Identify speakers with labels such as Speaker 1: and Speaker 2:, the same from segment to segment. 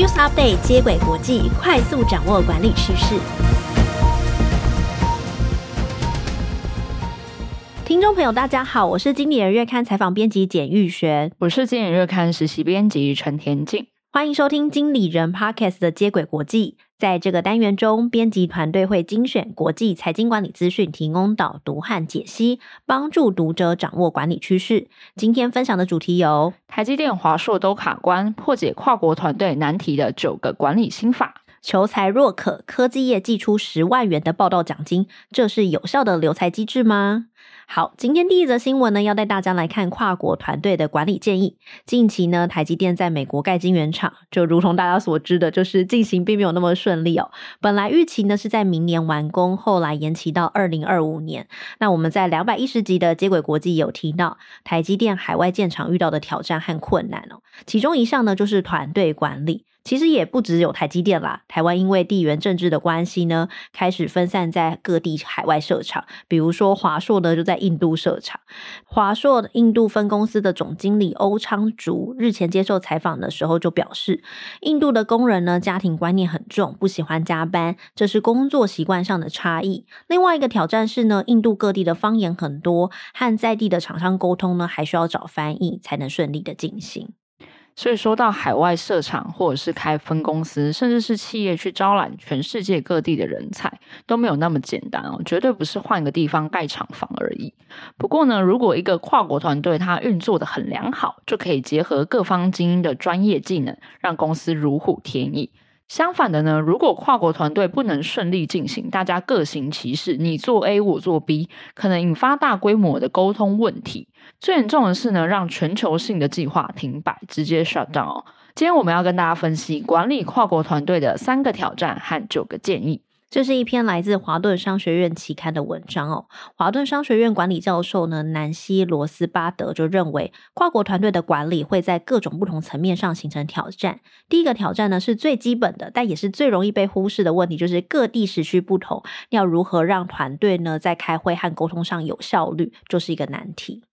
Speaker 1: News Update 接轨国际，快速掌握管理趋势。听众朋友，大家好，我是经理人月刊采访编辑简玉璇，
Speaker 2: 我是经理人月刊实习编辑陈田静，
Speaker 1: 欢迎收听经理人 Podcast 的接轨国际。在这个单元中，编辑团队会精选国际财经管理资讯，提供导读和解析，帮助读者掌握管理趋势。今天分享的主题有：
Speaker 2: 台积电、华硕都卡关，破解跨国团队难题的九个管理心法；
Speaker 1: 求才若渴，科技业寄出十万元的报道奖金，这是有效的留才机制吗？好，今天第一则新闻呢，要带大家来看跨国团队的管理建议。近期呢，台积电在美国盖晶圆厂，就如同大家所知的，就是进行并没有那么顺利哦。本来预期呢是在明年完工，后来延期到二零二五年。那我们在两百一十集的接轨国际有提到，台积电海外建厂遇到的挑战和困难哦，其中一项呢就是团队管理。其实也不只有台积电啦，台湾因为地缘政治的关系呢，开始分散在各地海外设厂。比如说华硕呢，就在印度设厂。华硕印度分公司的总经理欧昌竹日前接受采访的时候就表示，印度的工人呢，家庭观念很重，不喜欢加班，这是工作习惯上的差异。另外一个挑战是呢，印度各地的方言很多，和在地的厂商沟通呢，还需要找翻译才能顺利的进行。
Speaker 2: 所以说到海外设厂，或者是开分公司，甚至是企业去招揽全世界各地的人才，都没有那么简单哦，绝对不是换个地方盖厂房而已。不过呢，如果一个跨国团队它运作的很良好，就可以结合各方精英的专业技能，让公司如虎添翼。相反的呢，如果跨国团队不能顺利进行，大家各行其事，你做 A 我做 B，可能引发大规模的沟通问题。最严重的是呢，让全球性的计划停摆，直接 shut down。今天我们要跟大家分析管理跨国团队的三个挑战和九个建议。
Speaker 1: 这是一篇来自华顿商学院期刊的文章哦。华顿商学院管理教授呢，南希罗斯巴德就认为，跨国团队的管理会在各种不同层面上形成挑战。第一个挑战呢，是最基本的，但也是最容易被忽视的问题，就是各地时区不同，要如何让团队呢在开会和沟通上有效率，就是一个难题。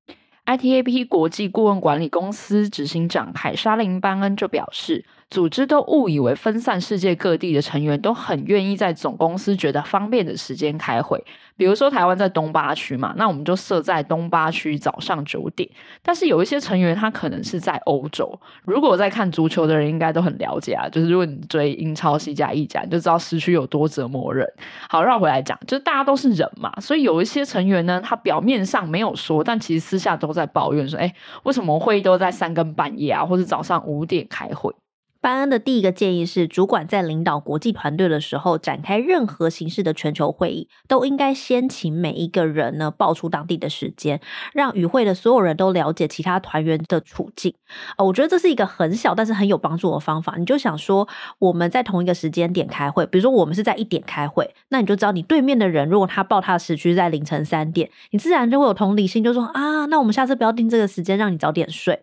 Speaker 2: ITAP 国际顾问管理公司执行长凯莎琳·班恩就表示，组织都误以为分散世界各地的成员都很愿意在总公司觉得方便的时间开会。比如说台湾在东八区嘛，那我们就设在东八区早上九点。但是有一些成员他可能是在欧洲。如果在看足球的人应该都很了解啊，就是如果你追英超、西甲、意甲，你就知道时区有多折磨人。好，绕回来讲，就是大家都是人嘛，所以有一些成员呢，他表面上没有说，但其实私下都在抱怨说，哎，为什么会议都在三更半夜啊，或者早上五点开会？
Speaker 1: 班恩的第一个建议是，主管在领导国际团队的时候，展开任何形式的全球会议，都应该先请每一个人呢报出当地的时间，让与会的所有人都了解其他团员的处境。哦，我觉得这是一个很小但是很有帮助的方法。你就想说，我们在同一个时间点开会，比如说我们是在一点开会，那你就知道你对面的人如果他报他的时区在凌晨三点，你自然就会有同理心，就说啊，那我们下次不要定这个时间，让你早点睡。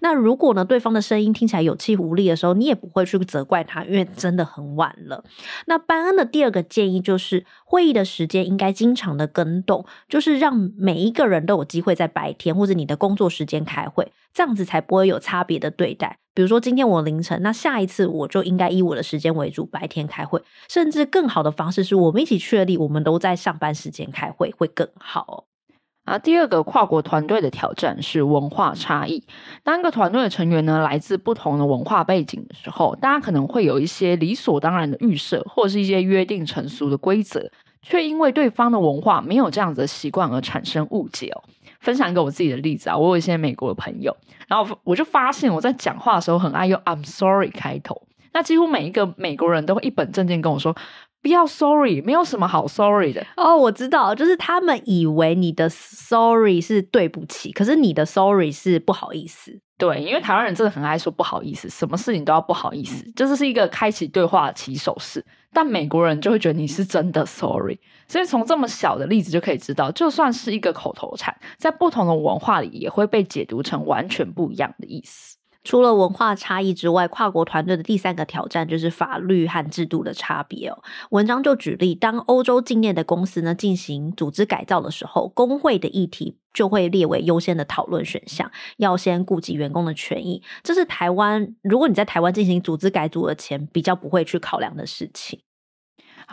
Speaker 1: 那如果呢，对方的声音听起来有气无力的时候，你也不会去责怪他，因为真的很晚了。那班恩的第二个建议就是，会议的时间应该经常的更动，就是让每一个人都有机会在白天或者你的工作时间开会，这样子才不会有差别的对待。比如说今天我凌晨，那下一次我就应该以我的时间为主，白天开会。甚至更好的方式是我们一起确立，我们都在上班时间开会，会更好。
Speaker 2: 啊，第二个跨国团队的挑战是文化差异。当一个团队的成员呢，来自不同的文化背景的时候，大家可能会有一些理所当然的预设，或者是一些约定成俗的规则，却因为对方的文化没有这样子的习惯而产生误解哦。分享一个我自己的例子啊，我有一些美国的朋友，然后我就发现我在讲话的时候很爱用 I'm sorry 开头，那几乎每一个美国人都会一本正经跟我说。不要 sorry，没有什么好 sorry 的。
Speaker 1: 哦，我知道，就是他们以为你的 sorry 是对不起，可是你的 sorry 是不好意思。
Speaker 2: 对，因为台湾人真的很爱说不好意思，什么事情都要不好意思，这就是一个开启对话的起手式。但美国人就会觉得你是真的 sorry，所以从这么小的例子就可以知道，就算是一个口头禅，在不同的文化里也会被解读成完全不一样的意思。
Speaker 1: 除了文化差异之外，跨国团队的第三个挑战就是法律和制度的差别哦。文章就举例，当欧洲境内的公司呢进行组织改造的时候，工会的议题就会列为优先的讨论选项，要先顾及员工的权益。这是台湾，如果你在台湾进行组织改组的前，比较不会去考量的事情。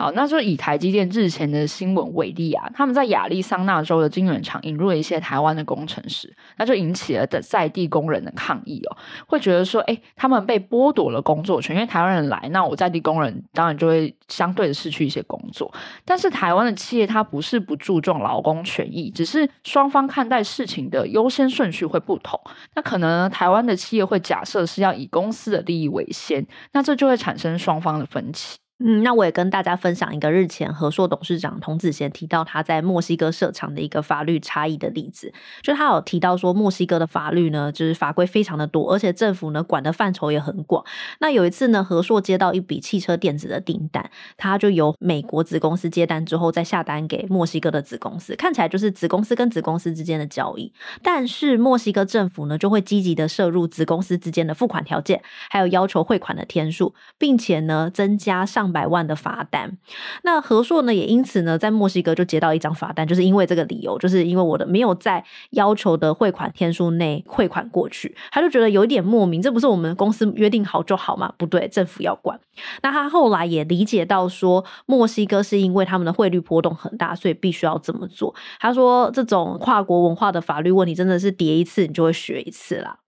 Speaker 2: 好，那就以台积电日前的新闻为例啊，他们在亚利桑那州的晶圆厂引入了一些台湾的工程师，那就引起了的在地工人的抗议哦，会觉得说，哎，他们被剥夺了工作权，因为台湾人来，那我在地工人当然就会相对的失去一些工作。但是台湾的企业它不是不注重劳工权益，只是双方看待事情的优先顺序会不同。那可能台湾的企业会假设是要以公司的利益为先，那这就会产生双方的分歧。
Speaker 1: 嗯，那我也跟大家分享一个日前和硕董事长童子贤提到他在墨西哥设厂的一个法律差异的例子，就他有提到说，墨西哥的法律呢，就是法规非常的多，而且政府呢管的范畴也很广。那有一次呢，和硕接到一笔汽车电子的订单，他就由美国子公司接单之后再下单给墨西哥的子公司，看起来就是子公司跟子公司之间的交易。但是墨西哥政府呢就会积极的涉入子公司之间的付款条件，还有要求汇款的天数，并且呢增加上。百万的罚单，那和硕呢也因此呢在墨西哥就接到一张罚单，就是因为这个理由，就是因为我的没有在要求的汇款天数内汇款过去，他就觉得有点莫名，这不是我们公司约定好就好吗？不对，政府要管。那他后来也理解到说，墨西哥是因为他们的汇率波动很大，所以必须要这么做。他说，这种跨国文化的法律问题真的是叠一次你就会学一次啦。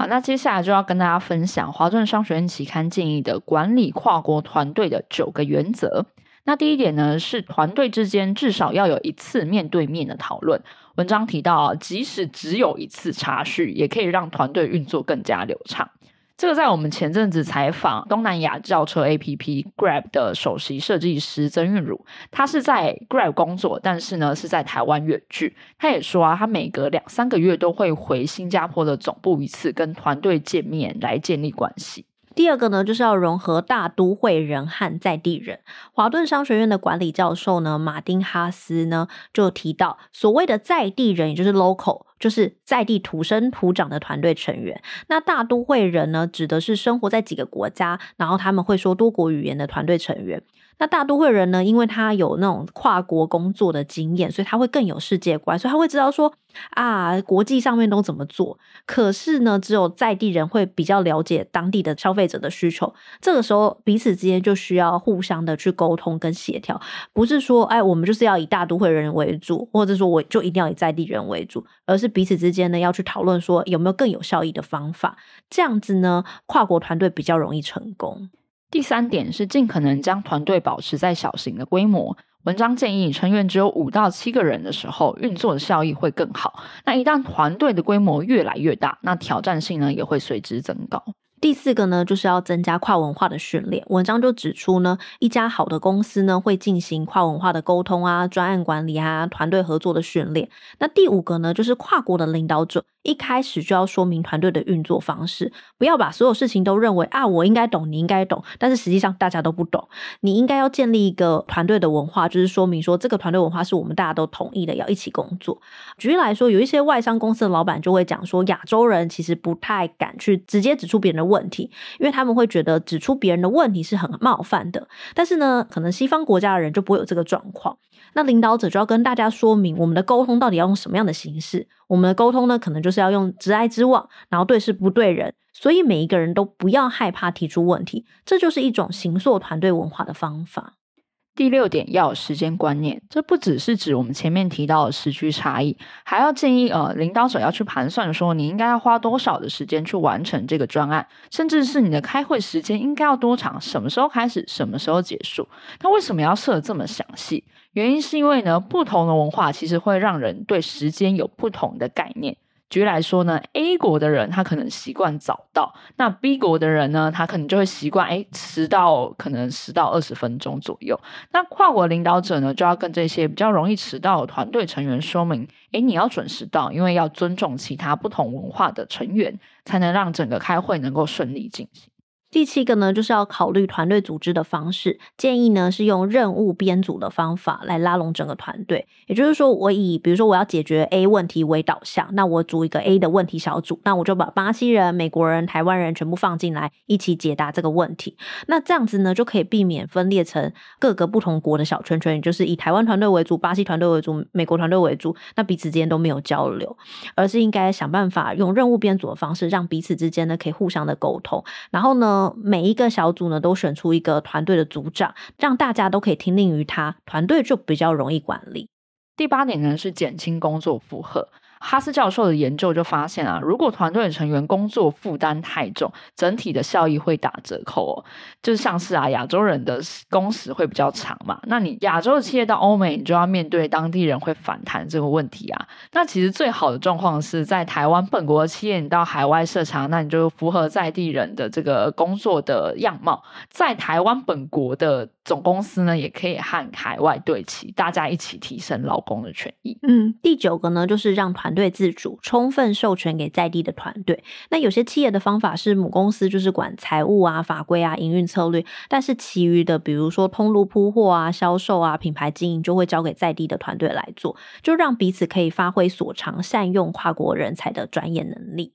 Speaker 2: 好，那接下来就要跟大家分享华顿商学院期刊建议的管理跨国团队的九个原则。那第一点呢，是团队之间至少要有一次面对面的讨论。文章提到，即使只有一次茶叙，也可以让团队运作更加流畅。这个在我们前阵子采访东南亚轿车 APP Grab 的首席设计师曾韵如，他是在 Grab 工作，但是呢是在台湾远距。他也说啊，他每隔两三个月都会回新加坡的总部一次，跟团队见面来建立关系。
Speaker 1: 第二个呢，就是要融合大都会人和在地人。华顿商学院的管理教授呢，马丁哈斯呢就提到，所谓的在地人，也就是 local。就是在地土生土长的团队成员。那大都会人呢，指的是生活在几个国家，然后他们会说多国语言的团队成员。那大都会人呢，因为他有那种跨国工作的经验，所以他会更有世界观，所以他会知道说啊，国际上面都怎么做。可是呢，只有在地人会比较了解当地的消费者的需求。这个时候，彼此之间就需要互相的去沟通跟协调，不是说哎，我们就是要以大都会人为主，或者说我就一定要以在地人为主，而是彼此之间呢要去讨论说有没有更有效益的方法。这样子呢，跨国团队比较容易成功。
Speaker 2: 第三点是尽可能将团队保持在小型的规模。文章建议成员只有五到七个人的时候，运作的效益会更好。那一旦团队的规模越来越大，那挑战性呢也会随之增高。
Speaker 1: 第四个呢，就是要增加跨文化的训练。文章就指出呢，一家好的公司呢，会进行跨文化的沟通啊、专案管理啊、团队合作的训练。那第五个呢，就是跨国的领导者一开始就要说明团队的运作方式，不要把所有事情都认为啊，我应该懂，你应该懂，但是实际上大家都不懂。你应该要建立一个团队的文化，就是说明说这个团队文化是我们大家都同意的，要一起工作。举例来说，有一些外商公司的老板就会讲说，亚洲人其实不太敢去直接指出别人的问题，因为他们会觉得指出别人的问题是很冒犯的。但是呢，可能西方国家的人就不会有这个状况。那领导者就要跟大家说明，我们的沟通到底要用什么样的形式。我们的沟通呢，可能就是要用直来直往，然后对事不对人。所以每一个人都不要害怕提出问题，这就是一种形塑团队文化的方法。
Speaker 2: 第六点要有时间观念，这不只是指我们前面提到的时区差异，还要建议呃领导者要去盘算说，你应该要花多少的时间去完成这个专案，甚至是你的开会时间应该要多长，什么时候开始，什么时候结束。那为什么要设这么详细？原因是因为呢，不同的文化其实会让人对时间有不同的概念。举例来说呢，A 国的人他可能习惯早到，那 B 国的人呢，他可能就会习惯哎迟到，可能十到二十分钟左右。那跨国领导者呢，就要跟这些比较容易迟到的团队成员说明，哎你要准时到，因为要尊重其他不同文化的成员，才能让整个开会能够顺利进行。
Speaker 1: 第七个呢，就是要考虑团队组织的方式，建议呢是用任务编组的方法来拉拢整个团队。也就是说，我以比如说我要解决 A 问题为导向，那我组一个 A 的问题小组，那我就把巴西人、美国人、台湾人全部放进来，一起解答这个问题。那这样子呢，就可以避免分裂成各个不同国的小圈圈，就是以台湾团队为主、巴西团队为主、美国团队为主，那彼此之间都没有交流，而是应该想办法用任务编组的方式，让彼此之间呢可以互相的沟通，然后呢。每一个小组呢，都选出一个团队的组长，让大家都可以听令于他，团队就比较容易管理。
Speaker 2: 第八点呢，是减轻工作负荷。哈斯教授的研究就发现啊，如果团队成员工作负担太重，整体的效益会打折扣哦。就像是啊，亚洲人的工时会比较长嘛，那你亚洲的企业到欧美，你就要面对当地人会反弹这个问题啊。那其实最好的状况是在台湾本国的企业，你到海外设厂，那你就符合在地人的这个工作的样貌，在台湾本国的。总公司呢，也可以和海外对齐，大家一起提升劳工的权益。
Speaker 1: 嗯，第九个呢，就是让团队自主，充分授权给在地的团队。那有些企业的方法是母公司就是管财务啊、法规啊、营运策略，但是其余的，比如说通路铺货啊、销售啊、品牌经营，就会交给在地的团队来做，就让彼此可以发挥所长，善用跨国人才的专业能力。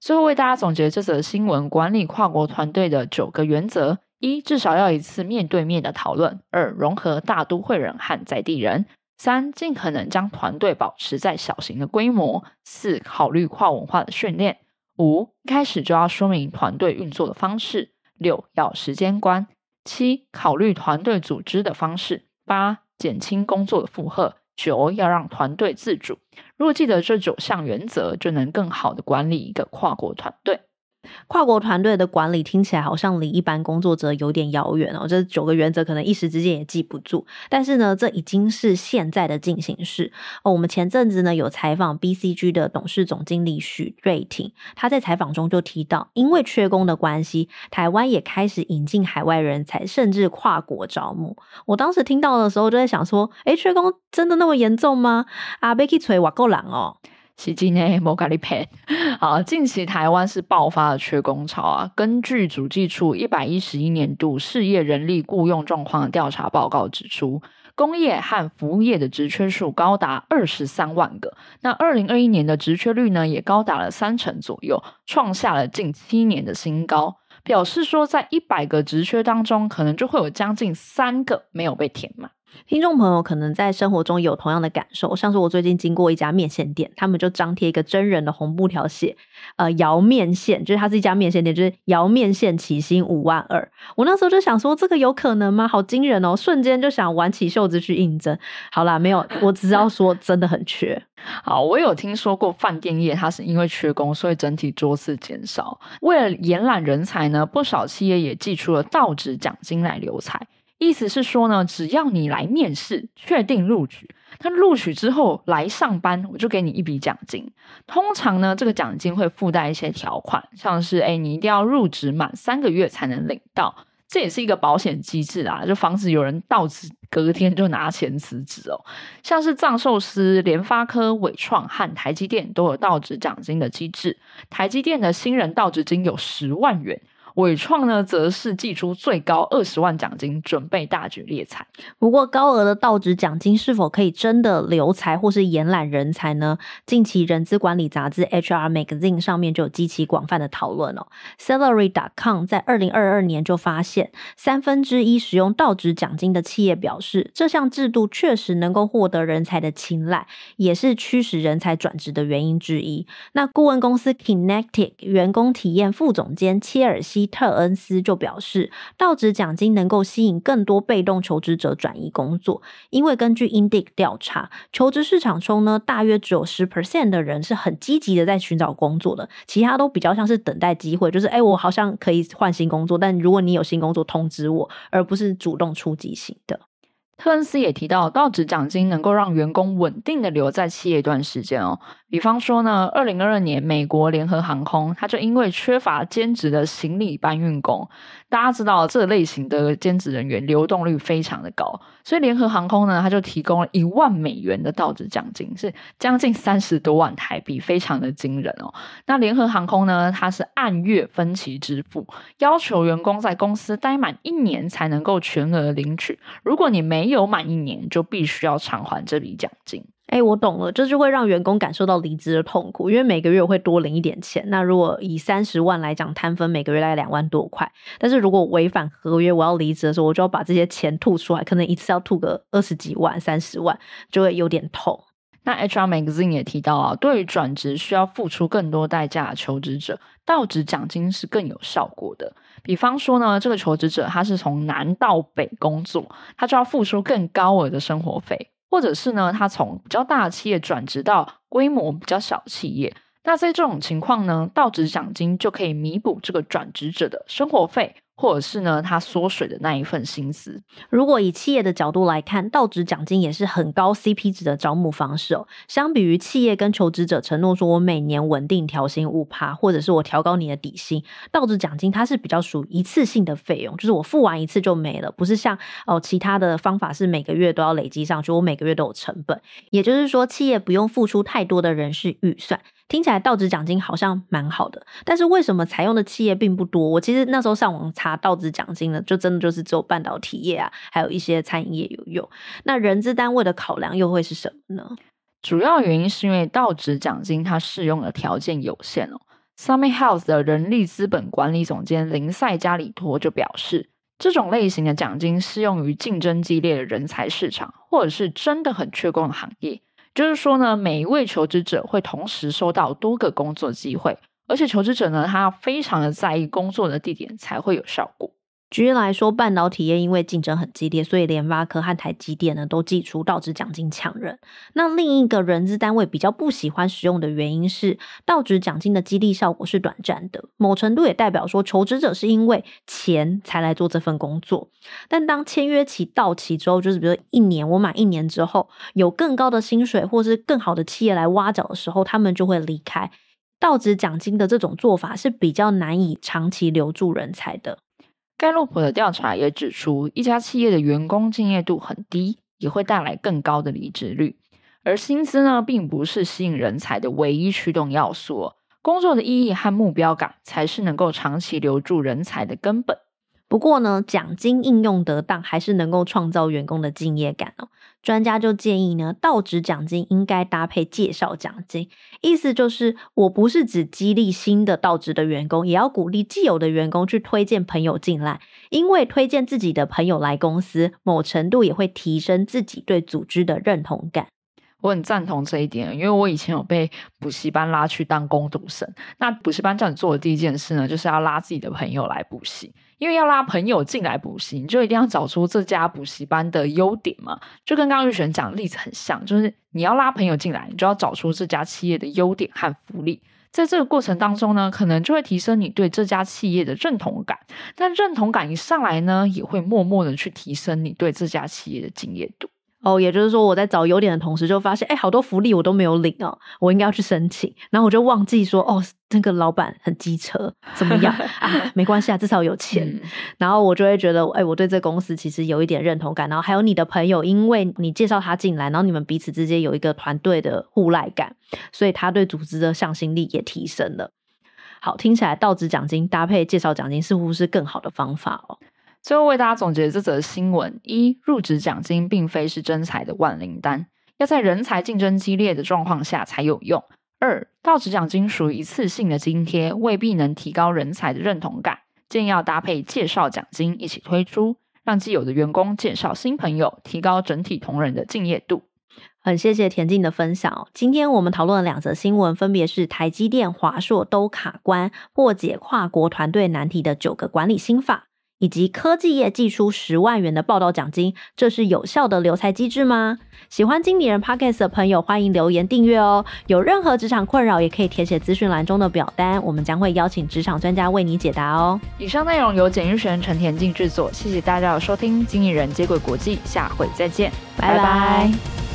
Speaker 2: 最后为大家总结这则新闻，管理跨国团队的九个原则。一，至少要一次面对面的讨论；二，融合大都会人和在地人；三，尽可能将团队保持在小型的规模；四，考虑跨文化的训练；五，一开始就要说明团队运作的方式；六，要时间观；七，考虑团队组织的方式；八，减轻工作的负荷；九，要让团队自主。如果记得这九项原则，就能更好的管理一个跨国团队。
Speaker 1: 跨国团队的管理听起来好像离一般工作者有点遥远哦，这九个原则可能一时之间也记不住。但是呢，这已经是现在的进行式哦。我们前阵子呢有采访 BCG 的董事总经理许瑞婷，他在采访中就提到，因为缺工的关系，台湾也开始引进海外人才，甚至跨国招募。我当时听到的时候就在想说，诶，缺工真的那么严重吗？啊，被去锤瓦够狼哦。
Speaker 2: 是真的没跟你骗。好，近期台湾是爆发了缺工潮啊。根据主计处一百一十一年度事业人力雇用状况调查报告指出，工业和服务业的职缺数高达二十三万个。那二零二一年的职缺率呢，也高达了三成左右，创下了近七年的新高。表示说，在一百个职缺当中，可能就会有将近三个没有被填满。
Speaker 1: 听众朋友可能在生活中有同样的感受，像是我最近经过一家面线店，他们就张贴一个真人的红布条写，呃，摇面线，就是它是一家面线店，就是摇面线起薪五万二。我那时候就想说，这个有可能吗？好惊人哦！瞬间就想挽起袖子去应征。好啦，没有，我只要说真的很缺。
Speaker 2: 好，我有听说过饭店业，它是因为缺工，所以整体桌次减少。为了延揽人才呢，不少企业也寄出了倒职奖金来留才。意思是说呢，只要你来面试，确定录取，那录取之后来上班，我就给你一笔奖金。通常呢，这个奖金会附带一些条款，像是诶，你一定要入职满三个月才能领到，这也是一个保险机制啊，就防止有人到职隔天就拿钱辞职哦。像是藏寿司、联发科、伟创和台积电都有到职奖金的机制，台积电的新人到职金有十万元。伟创呢，则是祭出最高二十万奖金，准备大举猎才。
Speaker 1: 不过，高额的到职奖金是否可以真的留才或是延揽人才呢？近期人资管理杂志 HR Magazine 上面就有激起广泛的讨论哦。Salary.com 在二零二二年就发现，三分之一使用到职奖金的企业表示，这项制度确实能够获得人才的青睐，也是驱使人才转职的原因之一。那顾问公司 Kinetic 员工体验副总监切尔西。特恩斯就表示，到职奖金能够吸引更多被动求职者转移工作，因为根据 Indeed 调查，求职市场中呢，大约只有十 percent 的人是很积极的在寻找工作的，其他都比较像是等待机会，就是哎，我好像可以换新工作，但如果你有新工作通知我，而不是主动出击型的。
Speaker 2: 特恩斯也提到，到职奖金能够让员工稳定的留在企业一段时间哦。比方说呢，二零二二年美国联合航空，它就因为缺乏兼职的行李搬运工，大家知道这类型的兼职人员流动率非常的高，所以联合航空呢，它就提供了一万美元的到职奖金，是将近三十多万台币，非常的惊人哦。那联合航空呢，它是按月分期支付，要求员工在公司待满一年才能够全额领取，如果你没有满一年，就必须要偿还这笔奖金。
Speaker 1: 哎，我懂了，这就会让员工感受到离职的痛苦，因为每个月会多领一点钱。那如果以三十万来讲，摊分每个月大概两万多块。但是如果违反合约，我要离职的时候，我就要把这些钱吐出来，可能一次要吐个二十几万、三十万，就会有点痛。
Speaker 2: 那 HR Magazine 也提到啊，对于转职需要付出更多代价的求职者，到职奖金是更有效果的。比方说呢，这个求职者他是从南到北工作，他就要付出更高额的生活费。或者是呢，他从比较大的企业转职到规模比较小的企业，那在这种情况呢，到职奖金就可以弥补这个转职者的生活费。或者是呢，他缩水的那一份薪资。
Speaker 1: 如果以企业的角度来看，到职奖金也是很高 CP 值的招募方式哦。相比于企业跟求职者承诺说我每年稳定调薪五趴，或者是我调高你的底薪，到职奖金它是比较属于一次性的费用，就是我付完一次就没了，不是像哦其他的方法是每个月都要累积上去，我每个月都有成本。也就是说，企业不用付出太多的人事预算。听起来到职奖金好像蛮好的，但是为什么采用的企业并不多？我其实那时候上网查到职奖金呢，就真的就是只有半导体业啊，还有一些餐饮业有用。那人资单位的考量又会是什么呢？
Speaker 2: 主要原因是因为到职奖金它适用的条件有限哦。Summit Health 的人力资本管理总监林赛加里托就表示，这种类型的奖金适用于竞争激烈的人才市场，或者是真的很缺工的行业。就是说呢，每一位求职者会同时收到多个工作机会，而且求职者呢，他非常的在意工作的地点才会有效果。
Speaker 1: 举例来说，半导体业因为竞争很激烈，所以联发科和台积电呢都祭出到职奖金抢人。那另一个人资单位比较不喜欢使用的原因是，到职奖金的激励效果是短暂的，某程度也代表说求职者是因为钱才来做这份工作。但当签约期到期之后，就是比如一年，我满一年之后，有更高的薪水或是更好的企业来挖角的时候，他们就会离开。到职奖金的这种做法是比较难以长期留住人才的。
Speaker 2: 盖洛普的调查也指出，一家企业的员工敬业度很低，也会带来更高的离职率。而薪资呢，并不是吸引人才的唯一驱动要素，工作的意义和目标感才是能够长期留住人才的根本。
Speaker 1: 不过呢，奖金应用得当，还是能够创造员工的敬业感哦。专家就建议呢，到职奖金应该搭配介绍奖金，意思就是，我不是只激励新的到职的员工，也要鼓励既有的员工去推荐朋友进来，因为推荐自己的朋友来公司，某程度也会提升自己对组织的认同感。
Speaker 2: 我很赞同这一点，因为我以前有被补习班拉去当工读生。那补习班叫你做的第一件事呢，就是要拉自己的朋友来补习。因为要拉朋友进来补习，你就一定要找出这家补习班的优点嘛。就跟刚刚玉璇讲的例子很像，就是你要拉朋友进来，你就要找出这家企业的优点和福利。在这个过程当中呢，可能就会提升你对这家企业的认同感。但认同感一上来呢，也会默默的去提升你对这家企业的敬业度。
Speaker 1: 哦，也就是说，我在找优点的同时，就发现，哎，好多福利我都没有领哦，我应该要去申请。然后我就忘记说，哦，那个老板很机车，怎么样 啊？没关系啊，至少有钱。嗯。然后我就会觉得，哎，我对这公司其实有一点认同感。然后还有你的朋友，因为你介绍他进来，然后你们彼此之间有一个团队的互赖感，所以他对组织的向心力也提升了。好，听起来到职奖金搭配介绍奖金似乎是更好的方法哦。
Speaker 2: 最后为大家总结这则新闻：一、入职奖金并非是真才的万灵丹，要在人才竞争激烈的状况下才有用；二、到职奖金属于一次性的津贴，未必能提高人才的认同感，建议要搭配介绍奖金一起推出，让既有的员工介绍新朋友，提高整体同仁的敬业度。
Speaker 1: 很谢谢田静的分享。今天我们讨论的两则新闻，分别是台积电、华硕都卡关，破解跨国团队难题的九个管理心法。以及科技业寄出十万元的报道奖金，这是有效的留才机制吗？喜欢经理人 Podcast 的朋友，欢迎留言订阅哦。有任何职场困扰，也可以填写资讯栏中的表单，我们将会邀请职场专家为你解答哦。
Speaker 2: 以上内容由简玉璇、陈田静制作，谢谢大家的收听。经理人接轨国际，下回再见，拜拜。拜拜。